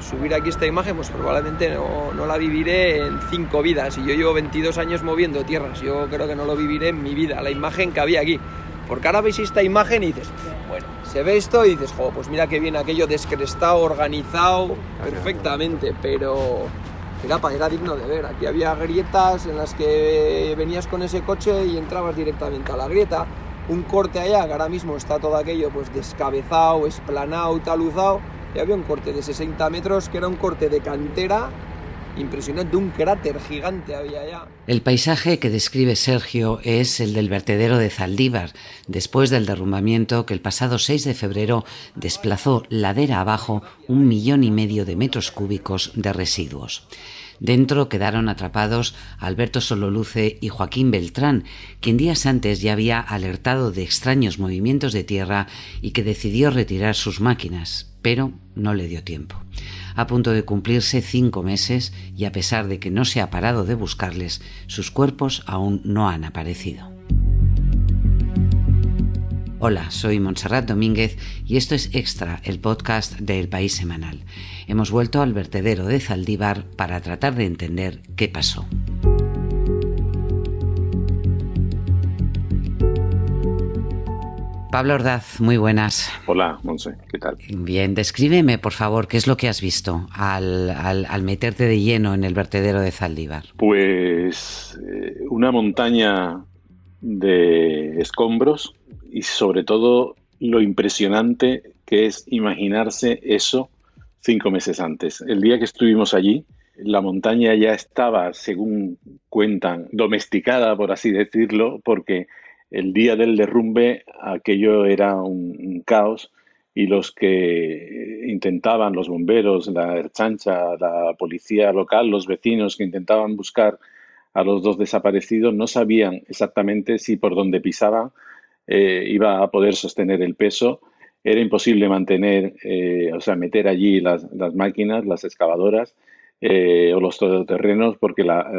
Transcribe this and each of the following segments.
subir aquí esta imagen, pues probablemente no, no, la viviré en cinco vidas. Y yo llevo 22 años moviendo tierras, yo creo que no lo viviré en mi vida, la imagen que había aquí. Porque ahora veis esta imagen y dices, bueno, se ve esto y dices, jo, pues mira que bien aquello descrestado, organizado, perfectamente, pero era, era digno de ver. Aquí había grietas en las que venías con ese coche y entrabas directamente a la grieta. Un corte allá, que ahora mismo está todo aquello pues descabezado, esplanado, taluzado. Había un corte de 60 metros que era un corte de cantera impresionante, un cráter gigante había allá. El paisaje que describe Sergio es el del vertedero de Zaldívar, después del derrumbamiento que el pasado 6 de febrero desplazó ladera abajo un millón y medio de metros cúbicos de residuos. Dentro quedaron atrapados Alberto Sololuce y Joaquín Beltrán, quien días antes ya había alertado de extraños movimientos de tierra y que decidió retirar sus máquinas, pero no le dio tiempo. A punto de cumplirse cinco meses y a pesar de que no se ha parado de buscarles, sus cuerpos aún no han aparecido. Hola, soy Montserrat Domínguez y esto es Extra, el podcast de El País Semanal. Hemos vuelto al vertedero de Zaldívar para tratar de entender qué pasó. Pablo Ordaz, muy buenas. Hola, Monse, ¿qué tal? Bien, descríbeme, por favor, qué es lo que has visto al, al meterte de lleno en el vertedero de Zaldívar. Pues eh, una montaña de escombros y sobre todo lo impresionante que es imaginarse eso cinco meses antes. El día que estuvimos allí, la montaña ya estaba, según cuentan, domesticada, por así decirlo, porque el día del derrumbe aquello era un, caos y los que intentaban, los bomberos, la chancha, la policía local, los vecinos que intentaban buscar a los dos desaparecidos no sabían exactamente si por donde pisaban eh, iba a poder sostener el peso. Era imposible mantener, eh, o sea, meter allí las, máquinas, las excavadoras eh, o los todoterrenos, porque la,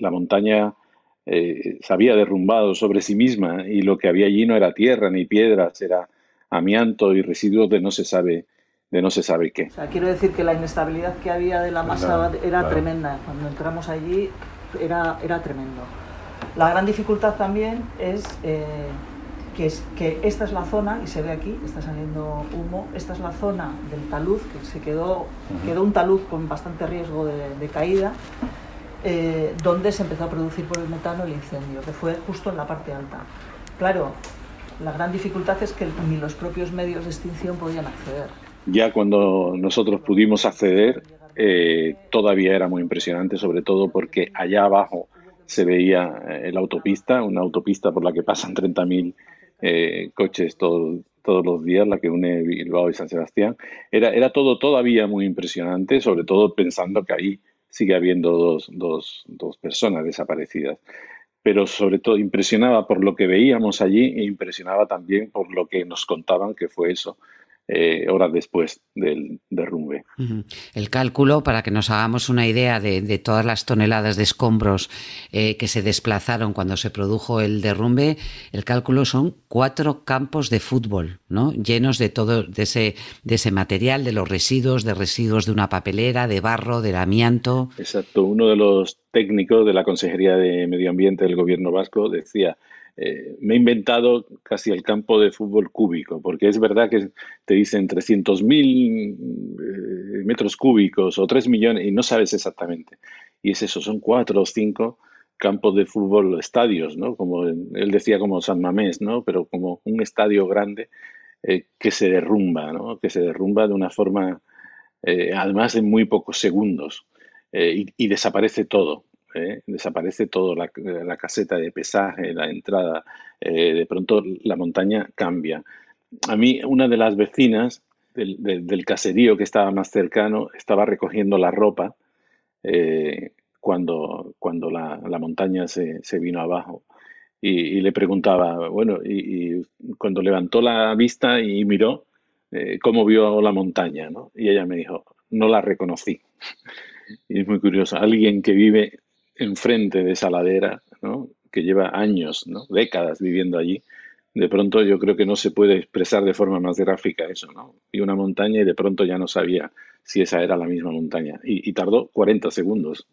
la montaña se había derrumbado sobre sí misma y lo que había allí no era tierra ni piedras, era amianto y residuos de no se sabe de no se sabe qué. quiero decir que la inestabilidad que había de la masa era tremenda. Cuando entramos allí era, era tremendo. La gran dificultad también es, eh, que es que esta es la zona, y se ve aquí, está saliendo humo, esta es la zona del talud, que se quedó, quedó un talud con bastante riesgo de, caída, eh, donde se empezó a producir por el metano el incendio, que fue justo en la parte alta. Claro, la gran dificultad es que ni los propios medios de extinción podían acceder. Ya cuando nosotros pudimos acceder, eh, todavía era muy impresionante, sobre todo porque allá abajo se veía eh, la autopista, una autopista por la que pasan 30.000 eh, coches todos los días, la que une Bilbao y San Sebastián. Era, era todo todavía muy impresionante, sobre todo pensando que ahí sigue habiendo dos, dos, dos personas desaparecidas. Pero sobre todo impresionaba por lo que veíamos allí e impresionaba también por lo que nos contaban que fue eso, eh, horas después del derrumbe. El cálculo, para que nos hagamos una idea de, todas las toneladas de escombros eh, que se desplazaron cuando se produjo el derrumbe, el cálculo son cuatro campos de fútbol, ¿no? Llenos de todo de ese, de ese material, de los residuos, de residuos de una papelera, de barro, del amianto. Exacto. Uno de los técnicos de la Consejería de Medio Ambiente del Gobierno Vasco decía eh, me he inventado casi el campo de fútbol cúbico, porque es verdad que te dicen 300.000 eh, metros cúbicos o 3 millones y no sabes exactamente. Y es eso, son cuatro o cinco campos de fútbol, estadios, ¿no? Como él decía como San Mamés, ¿no? Pero como un estadio grande eh, que se derrumba, ¿no? Que se derrumba de una forma, además en muy pocos segundos, y desaparece todo. ¿Eh? desaparece todo, la, caseta de pesaje, la entrada, eh, de pronto la montaña cambia. A mí una de las vecinas del, caserío que estaba más cercano estaba recogiendo la ropa eh, cuando, cuando la, montaña se, vino abajo. Y, le preguntaba, bueno, y, cuando levantó la vista y miró, cómo vio la montaña, Y ella me dijo, no la reconocí. Y es muy curioso, alguien que vive enfrente de esa ladera, que lleva años, décadas viviendo allí, de pronto yo creo que no se puede expresar de forma más gráfica eso, ¿no? Y una montaña y de pronto ya no sabía si esa era la misma montaña. Y, y tardó 40 segundos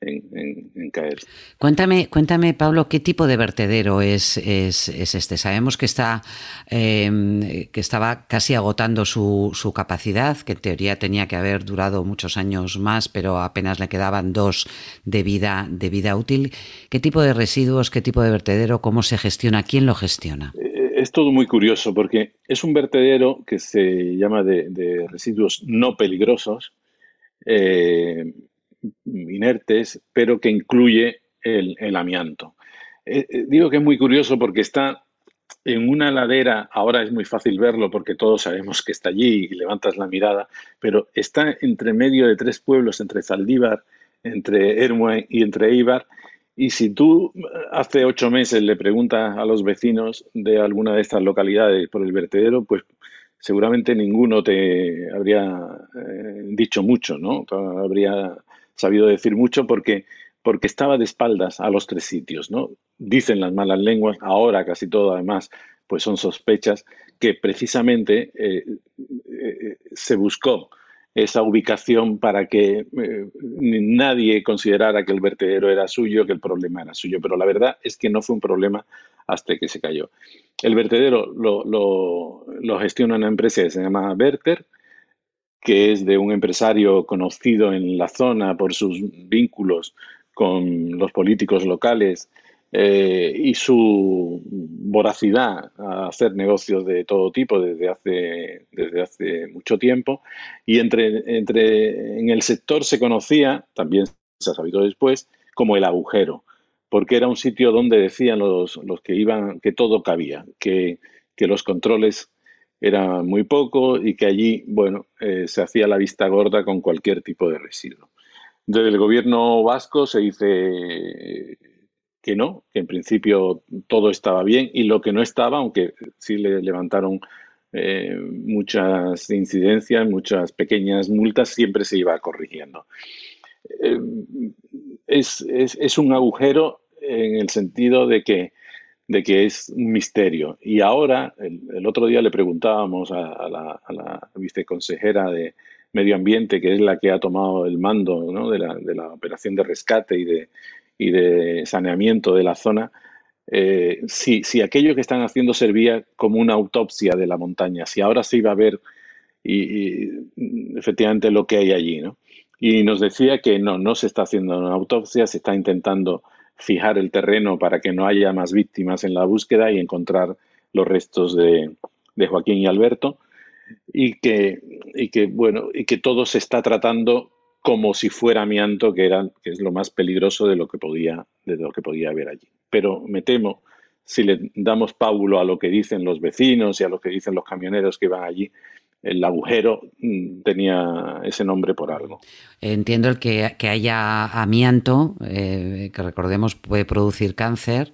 en, caer. Cuéntame, cuéntame, Pablo, ¿qué tipo de vertedero es, es, este? Sabemos que está em, que estaba casi agotando su, su, capacidad, que en teoría tenía que haber durado muchos años más, pero apenas le quedaban dos de vida, de vida útil. ¿Qué tipo de residuos, qué tipo de vertedero, cómo se gestiona, quién lo gestiona? Eh, es todo muy curioso porque es un vertedero que se llama de, residuos no peligrosos. Eh, inertes, pero que incluye el, amianto. Eh, eh, digo que es muy curioso porque está en una ladera, ahora es muy fácil verlo porque todos sabemos que está allí y levantas la mirada, pero está entre medio de tres pueblos, entre Zaldívar, entre Ermue y entre Eibar. Y si tú hace ocho meses le preguntas a los vecinos de alguna de estas localidades por el vertedero, pues seguramente ninguno te habría eh, dicho mucho, ¿no? Habría sabido decir mucho porque, porque estaba de espaldas a los tres sitios, ¿no? Dicen las malas lenguas, ahora casi todo además, pues son sospechas que precisamente eh, eh, se buscó esa ubicación para que eh, nadie considerara que el vertedero era suyo, que el problema era suyo. Pero la verdad es que no fue un problema hasta que se cayó. El vertedero lo, lo, lo gestiona una empresa que se llama Verter, que es de un empresario conocido en la zona por sus vínculos con los políticos locales eh, y su voracidad a hacer negocios de todo tipo desde hace, desde hace mucho tiempo. Y entre, entre, en el sector se conocía, también se ha sabido después, como el agujero, porque era un sitio donde decían los, los que iban que todo cabía, que, que los controles era muy poco y que allí, bueno, eh, se hacía la vista gorda con cualquier tipo de residuo. Desde el gobierno vasco se dice que no, que en principio todo estaba bien y lo que no estaba, aunque sí le levantaron eh, muchas incidencias, muchas pequeñas multas, siempre se iba corrigiendo. Eh, es, un agujero en el sentido de que de que es un misterio. Y ahora, el, otro día le preguntábamos a, la, viceconsejera de Medio Ambiente, que es la que ha tomado el mando de, la, operación de rescate y de, y de saneamiento de la zona, eh, si, aquello que están haciendo servía como una autopsia de la montaña, si ahora se iba a ver y, efectivamente lo que hay allí. ¿no? Y nos decía que no, no se está haciendo una autopsia, se está intentando fijar el terreno para que no haya más víctimas en la búsqueda y encontrar los restos de, Joaquín y Alberto. Y que, y que bueno y que todo se está tratando como si fuera amianto que era que es lo más peligroso de lo que podía de lo que podía haber allí. Pero me temo si le damos pábulo a lo que dicen los vecinos y a lo que dicen los camioneros que van allí el agujero mm, tenía ese nombre por algo. Entiendo el que, que haya amianto, eh, que recordemos puede producir cáncer,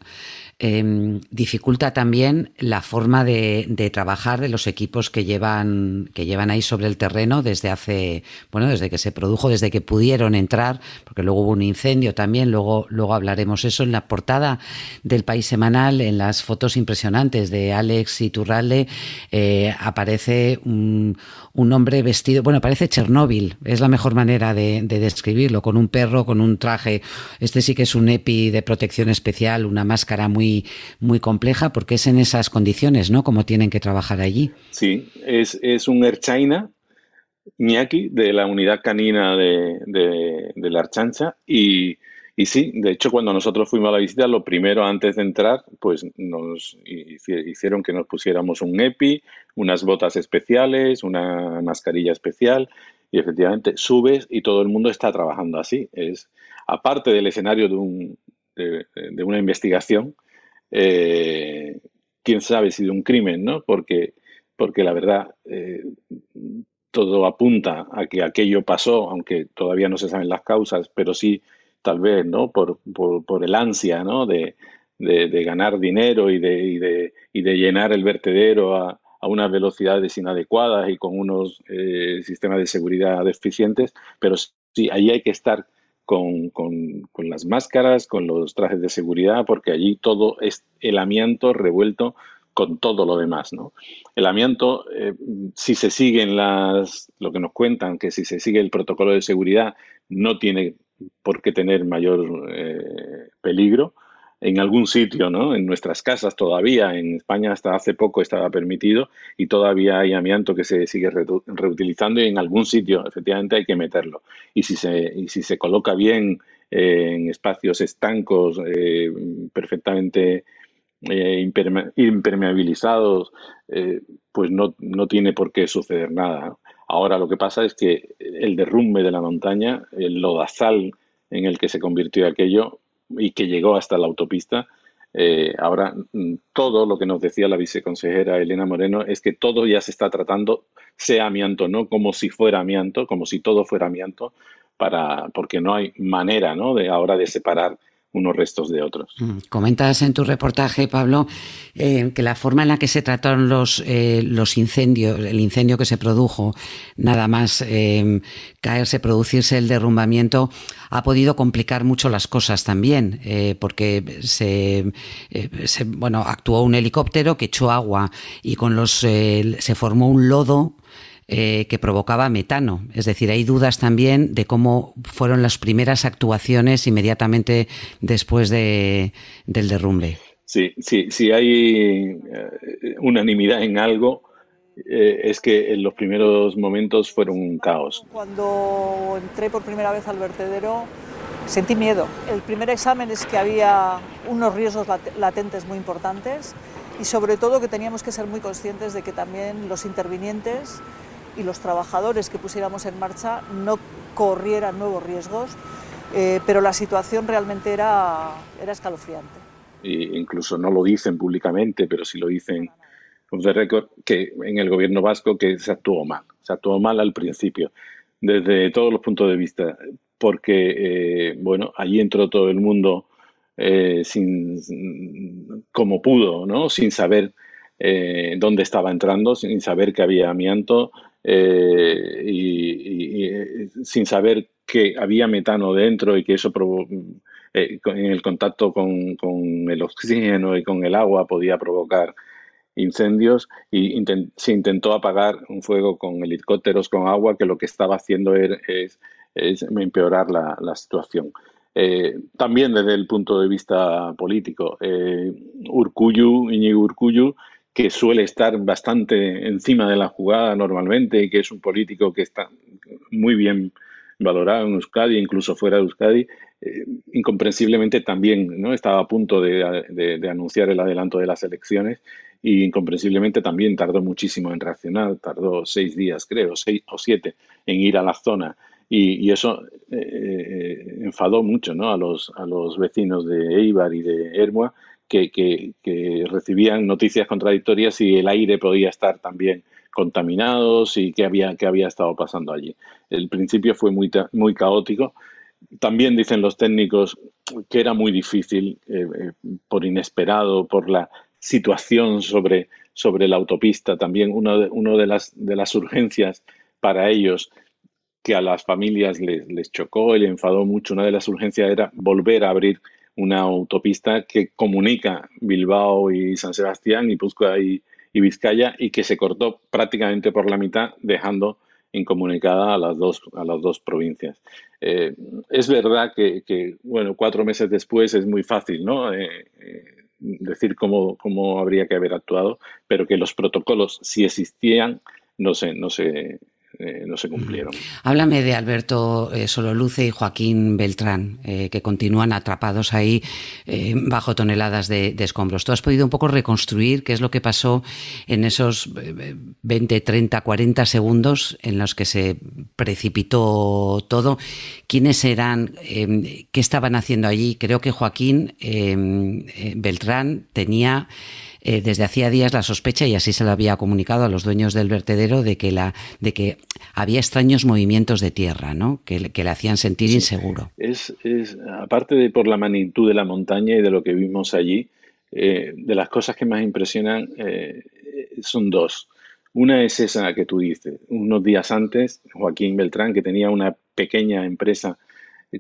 Em, dificulta también la forma de, trabajar de los equipos que llevan, que llevan ahí sobre el terreno desde hace, bueno, desde que se produjo, desde que pudieron entrar, porque luego hubo un incendio también, luego, luego hablaremos eso en la portada del País Semanal, en las fotos impresionantes de Alex Iturralde, eh, aparece un, un, hombre vestido, bueno, parece Chernóbil, es la mejor manera de, de describirlo, con un perro, con un traje, este sí que es un EPI de protección especial, una máscara muy muy, compleja porque es en esas condiciones, ¿no? Como tienen que trabajar allí. Sí, es, es un Erchaina, Ñaki, de la unidad canina de, de, la Archancha y, y, sí, de hecho cuando nosotros fuimos a la visita, lo primero antes de entrar, pues nos hicieron que nos pusiéramos un EPI, unas botas especiales, una mascarilla especial y efectivamente subes y todo el mundo está trabajando así. Es aparte del escenario de, un, de, de una investigación, eh, quién sabe si de un crimen, ¿no? Porque, porque la verdad, eh, todo apunta a que aquello pasó, aunque todavía no se saben las causas, pero sí, tal vez, ¿no? Por, por, el ansia, ¿no? De, de, ganar dinero y de, y de, y de llenar el vertedero a, a unas velocidades inadecuadas y con unos eh, sistemas de seguridad deficientes, pero sí, ahí hay que estar con, con, con, las máscaras, con los trajes de seguridad, porque allí todo es el amianto revuelto con todo lo demás. ¿no? El amianto, eh, si se siguen las, lo que nos cuentan, que si se sigue el protocolo de seguridad, no tiene por qué tener mayor eh, peligro. En algún sitio, ¿no? En nuestras casas todavía, en España hasta hace poco estaba permitido y todavía hay amianto que se sigue reutilizando y en algún sitio efectivamente hay que meterlo. Y si se, y si se coloca bien eh, en espacios estancos, perfectamente eh, impermeabilizados, eh, pues no, no, tiene por qué suceder nada. Ahora lo que pasa es que el derrumbe de la montaña, el lodazal en el que se convirtió aquello y que llegó hasta la autopista, eh, ahora mm, todo lo que nos decía la viceconsejera Elena Moreno es que todo ya se está tratando, sea amianto, no como si fuera amianto, como si todo fuera amianto, para, porque no hay manera ¿no? de ahora de separar unos restos de otros. Mm, comentas en tu reportaje, Pablo, eh, que la forma en la que se trataron los, eh, los incendios, el incendio que se produjo, nada más eh, caerse, producirse el derrumbamiento, ha podido complicar mucho las cosas también, porque se, se, bueno, actuó un helicóptero que echó agua y con los se formó un lodo eh, que provocaba metano. Es decir, hay dudas también de cómo fueron las primeras actuaciones inmediatamente después de, del derrumbe. Sí, sí, sí hay eh, unanimidad en algo. Eh, es que en los primeros momentos fueron un caos. Cuando entré por primera vez al vertedero, sentí miedo. El primer examen es que había unos riesgos latentes muy importantes y sobre todo que teníamos que ser muy conscientes de que también los intervinientes y los trabajadores que pusiéramos en marcha no corrieran nuevos riesgos, eh, pero la situación realmente era, era escalofriante. E incluso no lo dicen públicamente, pero sí lo dicen de récord que en el gobierno vasco que se actuó mal, se actuó mal al principio, desde todos los puntos de vista, porque eh, bueno, allí entró todo el mundo eh, sin como pudo, ¿no? sin saber dónde estaba entrando, sin saber que había amianto, eh, y, eh, sin saber que había metano dentro y que eso eh, en el contacto con, el oxígeno y con el agua podía provocar incendios y se intentó apagar un fuego con helicópteros con agua que lo que estaba haciendo er, es, empeorar la, situación. también desde el punto de vista político, Urcuyu, Iñigo Urcuyu, que suele estar bastante encima de la jugada normalmente que es un político que está muy bien valorado en Euskadi, incluso fuera de Euskadi, eh, incomprensiblemente también ¿no? estaba a punto de, anunciar el adelanto de las elecciones y incomprensiblemente también tardó muchísimo en reaccionar, tardó seis días creo, seis o siete en ir a la zona y, eso eh, eh, enfadó mucho ¿no? a, los, a los vecinos de Eibar y de Hermua que, recibían noticias contradictorias y el aire podía estar también contaminado y qué había, qué había estado pasando allí. El principio fue muy, muy caótico. También dicen los técnicos que era muy difícil, eh, eh, por inesperado, por la situación sobre, sobre la autopista. También una de, uno de, las, de las urgencias para ellos que a las familias les, les chocó y les enfadó mucho, una de las urgencias era volver a abrir una autopista que comunica Bilbao y San Sebastián, y y, y Vizcaya, y que se cortó prácticamente por la mitad, dejando incomunicada a las dos, a las dos provincias. Eh, es verdad que, bueno, cuatro meses después es muy fácil, ¿no? Eh, eh, decir cómo, cómo habría que haber actuado, pero que los protocolos, si existían, no no se, eh, no se cumplieron. Háblame de Alberto eh, Sololuce y Joaquín Beltrán, eh, que continúan atrapados ahí bajo toneladas de, escombros. ¿Tú has podido un poco reconstruir qué es lo que pasó en esos 20, 30, 40 segundos en los que se precipitó todo? ¿Quiénes eran? ¿Qué estaban haciendo allí? Creo que Joaquín Beltrán tenía eh, desde hacía días la sospecha, y así se lo había comunicado a los dueños del vertedero, de que, la, de que había extraños movimientos de tierra, ¿no? que, le hacían sentir inseguro. Es, es, aparte de por la magnitud de la montaña y de lo que vimos allí, eh, de las cosas que más impresionan eh, son dos. Una es esa que tú dices. Unos días antes, Joaquín Beltrán, que tenía una pequeña empresa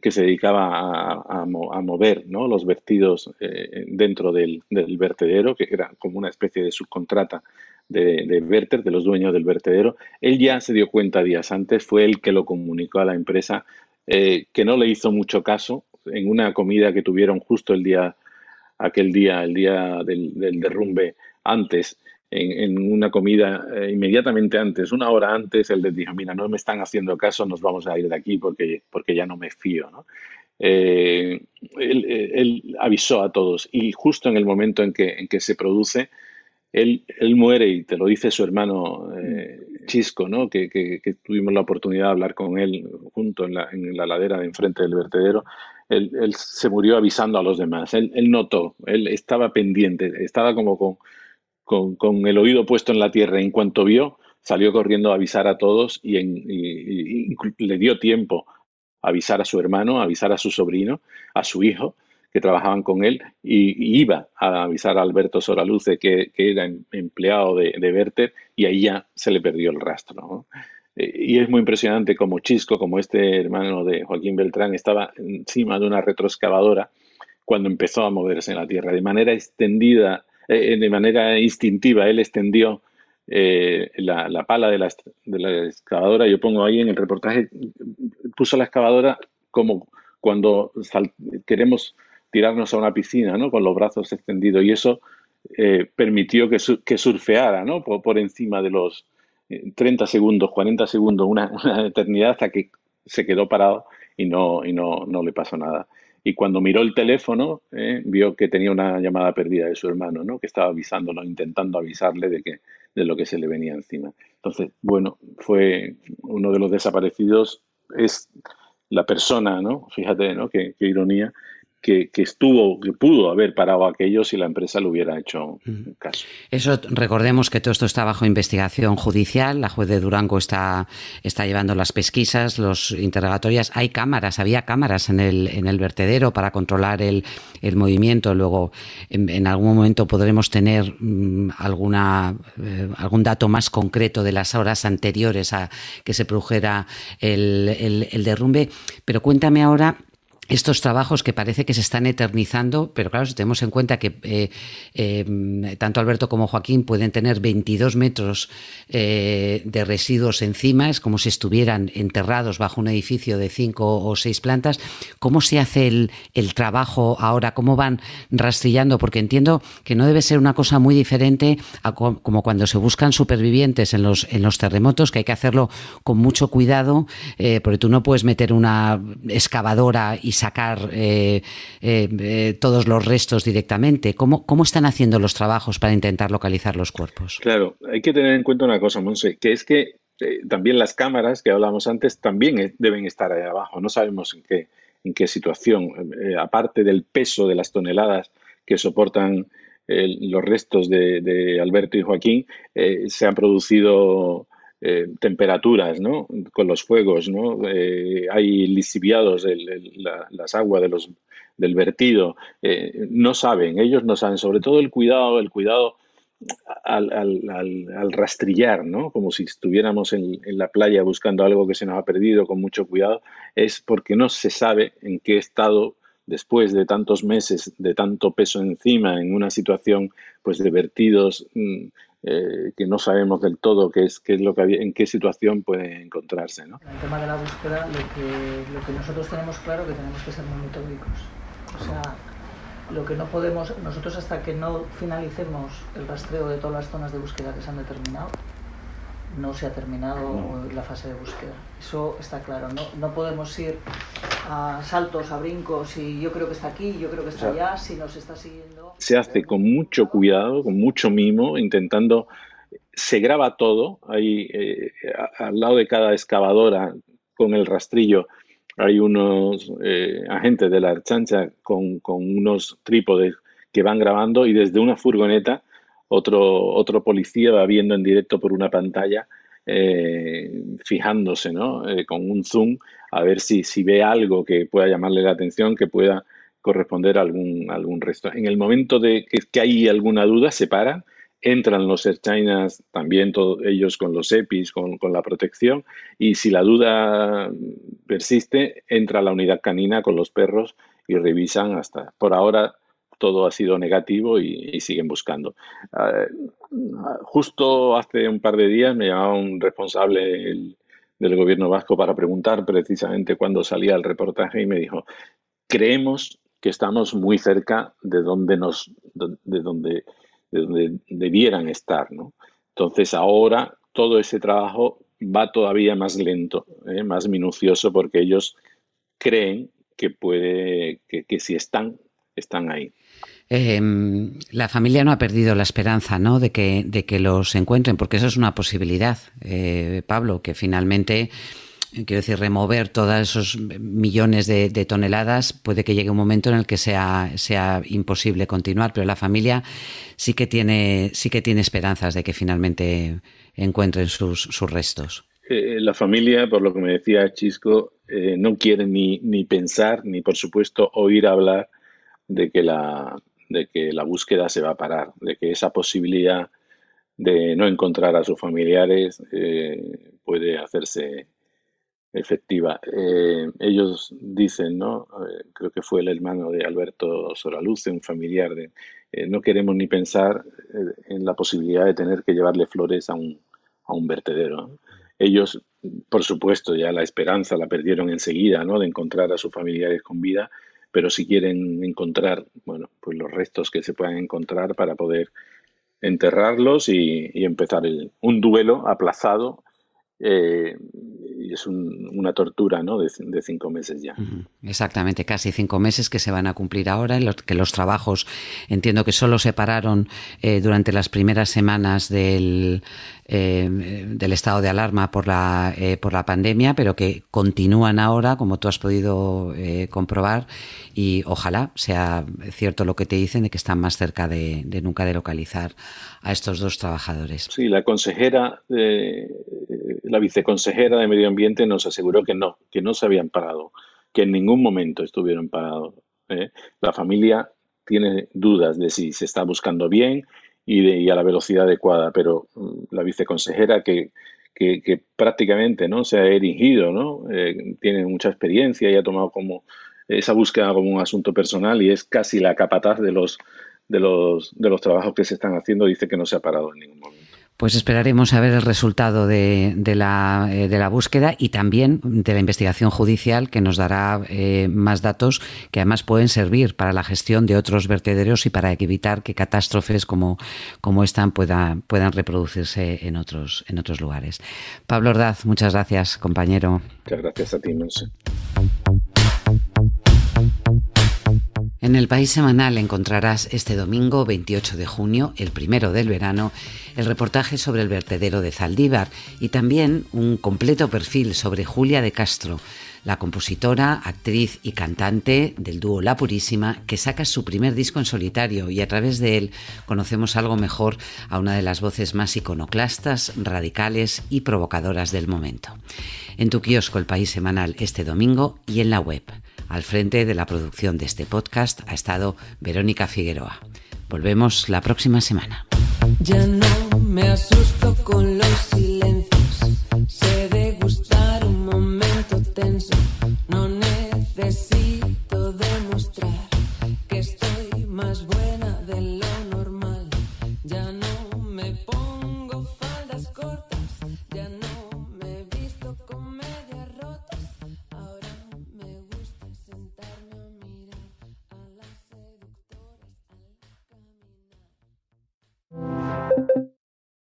que se dedicaba a, mover ¿no? los vertidos eh, dentro del, vertedero, que era como una especie de subcontrata de, de Verter, de los dueños del vertedero. Él ya se dio cuenta días antes, fue él que lo comunicó a la empresa, eh, que no le hizo mucho caso en una comida que tuvieron justo el día, aquel día, el día del, derrumbe antes. En, una comida eh, inmediatamente antes, una hora antes, él les dijo, mira, no me están haciendo caso, nos vamos a ir de aquí porque, porque ya no me fío. ¿no? Eh, él, avisó a todos y justo en el momento en que, en que se produce, él, él, muere y te lo dice su hermano eh, Chisco, ¿no? Que, que, tuvimos la oportunidad de hablar con él junto en la, en la ladera de enfrente del vertedero. Él, él, se murió avisando a los demás. Él, él, notó, él estaba pendiente, estaba como con, con, el oído puesto en la tierra. En cuanto vio, salió corriendo a avisar a todos y, le dio tiempo a avisar a su hermano, a avisar a su sobrino, a su hijo que trabajaban con él y, iba a avisar a Alberto Soraluce que, que era em, empleado de, de, Werther y ahí ya se le perdió el rastro. Eh, y es muy impresionante como Chisco, como este hermano de Joaquín Beltrán, estaba encima de una retroexcavadora cuando empezó a moverse en la tierra. De manera extendida, eh, de manera instintiva, él extendió eh, la, la, pala de la, de la excavadora. Yo pongo ahí en el reportaje, puso la excavadora como cuando queremos tirarnos a una piscina, ¿no? Con los brazos extendidos. Y eso eh, permitió que, que surfeara, ¿no? Por, encima de los 30 eh, segundos, 40 segundos, una, eternidad hasta que se quedó parado y no, y no, no le pasó nada. Y cuando miró el teléfono, eh, vio que tenía una llamada perdida de su hermano, ¿no? Que estaba avisándolo, intentando avisarle de que de lo que se le venía encima. Entonces, bueno, fue uno de los desaparecidos, es la persona, ¿no? Fíjate, ¿no? Qué, qué ironía, que, estuvo, que pudo haber parado aquello si la empresa lo hubiera hecho caso. Eso recordemos que todo esto está bajo investigación judicial. La juez de Durango está, está llevando las pesquisas, los interrogatorias. Hay cámaras, había cámaras en el, en el vertedero para controlar el, el movimiento. Luego, en, algún momento podremos tener mm, alguna, eh, algún dato más concreto de las horas anteriores a que se produjera el, el derrumbe. Pero cuéntame ahora estos trabajos que parece que se están eternizando, pero claro, si tenemos en cuenta que eh, eh, tanto Alberto como Joaquín pueden tener 22 metros eh, de residuos encima, es como si estuvieran enterrados bajo un edificio de cinco o seis plantas, ¿cómo se hace el, trabajo ahora? ¿Cómo van rastrillando? Porque entiendo que no debe ser una cosa muy diferente a como cuando se buscan supervivientes en los, en los terremotos, que hay que hacerlo con mucho cuidado, porque tú no puedes meter una excavadora y sacar eh, eh, eh, todos los restos directamente? ¿Cómo, ¿Cómo están haciendo los trabajos para intentar localizar los cuerpos? Claro, hay que tener en cuenta una cosa, Monse, que es que también las cámaras que hablábamos antes también deben estar ahí abajo. No sabemos en qué, en qué situación, aparte del peso de las toneladas que soportan los restos de, Alberto y Joaquín, se han producido eh, temperaturas, ¿no? Con los fuegos, ¿no? Eh, hay lisiviados las aguas de los, del vertido. Eh, no saben, ellos no saben, sobre todo el cuidado, el cuidado al, rastrillar, ¿no? Como si estuviéramos en, en, la playa buscando algo que se nos ha perdido con mucho cuidado, es porque no se sabe en qué estado después de tantos meses de tanto peso encima en una situación pues de vertidos mm, eh, que no sabemos del todo qué es, qué es lo que en qué situación puede encontrarse. ¿no? En el tema de la búsqueda, lo que, lo que nosotros tenemos claro que tenemos que ser muy metódicos. O sea, lo que no podemos, nosotros hasta que no finalicemos el rastreo de todas las zonas de búsqueda que se han determinado, no se ha terminado la fase de búsqueda. Eso está claro. No, no podemos ir a saltos, a brincos y yo creo que está aquí, yo creo que está allá, si nos está siguiendo. Se hace con mucho cuidado, con mucho mimo, intentando. Se graba todo. Hay eh, al lado de cada excavadora con el rastrillo hay unos eh, agentes de la Archancha con, con unos trípodes que van grabando y desde una furgoneta otro, otro policía va viendo en directo por una pantalla, eh, fijándose ¿no? Eh, con un zoom a ver si, si ve algo que pueda llamarle la atención, que pueda corresponder a algún, algún resto. En el momento de que, hay alguna duda, se para entran los Chinas, también todos ellos con los EPIs, con, con, la protección, y si la duda persiste, entra la unidad canina con los perros y revisan hasta, por ahora todo ha sido negativo y, siguen buscando. Ah, justo hace un par de días me llamaba un responsable del gobierno vasco para preguntar precisamente cuándo salía el reportaje y me dijo, creemos que estamos muy cerca de donde nos de donde, donde debieran estar, ¿no? Entonces ahora todo ese trabajo va todavía más lento, ¿eh? más minucioso, porque ellos creen que puede, que si están, están ahí. Em, la familia no ha perdido la esperanza ¿no? de, que, de que los encuentren, porque eso es una posibilidad, eh, Pablo, que finalmente, quiero decir, remover todos esos millones de, toneladas, puede que llegue un momento en el que sea, sea imposible continuar, pero la familia sí que tiene, sí que tiene esperanzas de que finalmente encuentren sus, sus restos. Eh, la familia, por lo que me decía Chisco, eh, no quiere ni, ni pensar, ni por supuesto oír hablar de que la, de que la búsqueda se va a parar, de que esa posibilidad de no encontrar a sus familiares eh, puede hacerse efectiva. Eh, ellos dicen, ¿no? Eh, creo que fue el hermano de Alberto Soraluce, un familiar de, no queremos ni pensar en la posibilidad de tener que llevarle flores a un, a un vertedero. Ellos, por supuesto, ya la esperanza la perdieron enseguida, ¿no? De encontrar a sus familiares con vida, pero si quieren encontrar, bueno, pues los restos que se puedan encontrar para poder enterrarlos y, empezar un duelo aplazado eh, y es una tortura ¿no? de, cinco meses ya. Exactamente, casi cinco meses que se van a cumplir ahora, en los que los trabajos entiendo que solo se pararon eh, durante las primeras semanas del, eh, del estado de alarma por la, por la pandemia, pero que continúan ahora, como tú has podido comprobar, y ojalá sea cierto lo que te dicen de que están más cerca de nunca de localizar a estos dos trabajadores. Sí, la consejera de la viceconsejera de Medio Ambiente nos aseguró que no, que no se habían parado, que en ningún momento estuvieron parados. ¿eh? La familia tiene dudas de si se está buscando bien y, de, a la velocidad adecuada, pero mm, la viceconsejera que, que, prácticamente ¿no? se ha erigido, ¿no? Eh, tiene mucha experiencia y ha tomado como esa búsqueda como un asunto personal y es casi la capataz de los, de los, de los trabajos que se están haciendo, dice que no se ha parado en ningún momento. Pues esperaremos a ver el resultado de, la, eh, de, la, búsqueda y también de la investigación judicial que nos dará eh, más datos que además pueden servir para la gestión de otros vertederos y para evitar que catástrofes como, como esta puedan, puedan reproducirse en otros, en otros lugares. Pablo Ordaz, muchas gracias, compañero. Muchas gracias a ti, Monse. En el País Semanal encontrarás este domingo 28 de junio, el primero del verano, el reportaje sobre el vertedero de Zaldívar y también un completo perfil sobre Julia de Castro, la compositora, actriz y cantante del dúo La Purísima, que saca su primer disco en solitario y a través de él conocemos algo mejor a una de las voces más iconoclastas, radicales y provocadoras del momento. En tu kiosco El País Semanal este domingo y en la web. Al frente de la producción de este podcast ha estado Verónica Figueroa. Volvemos la próxima semana.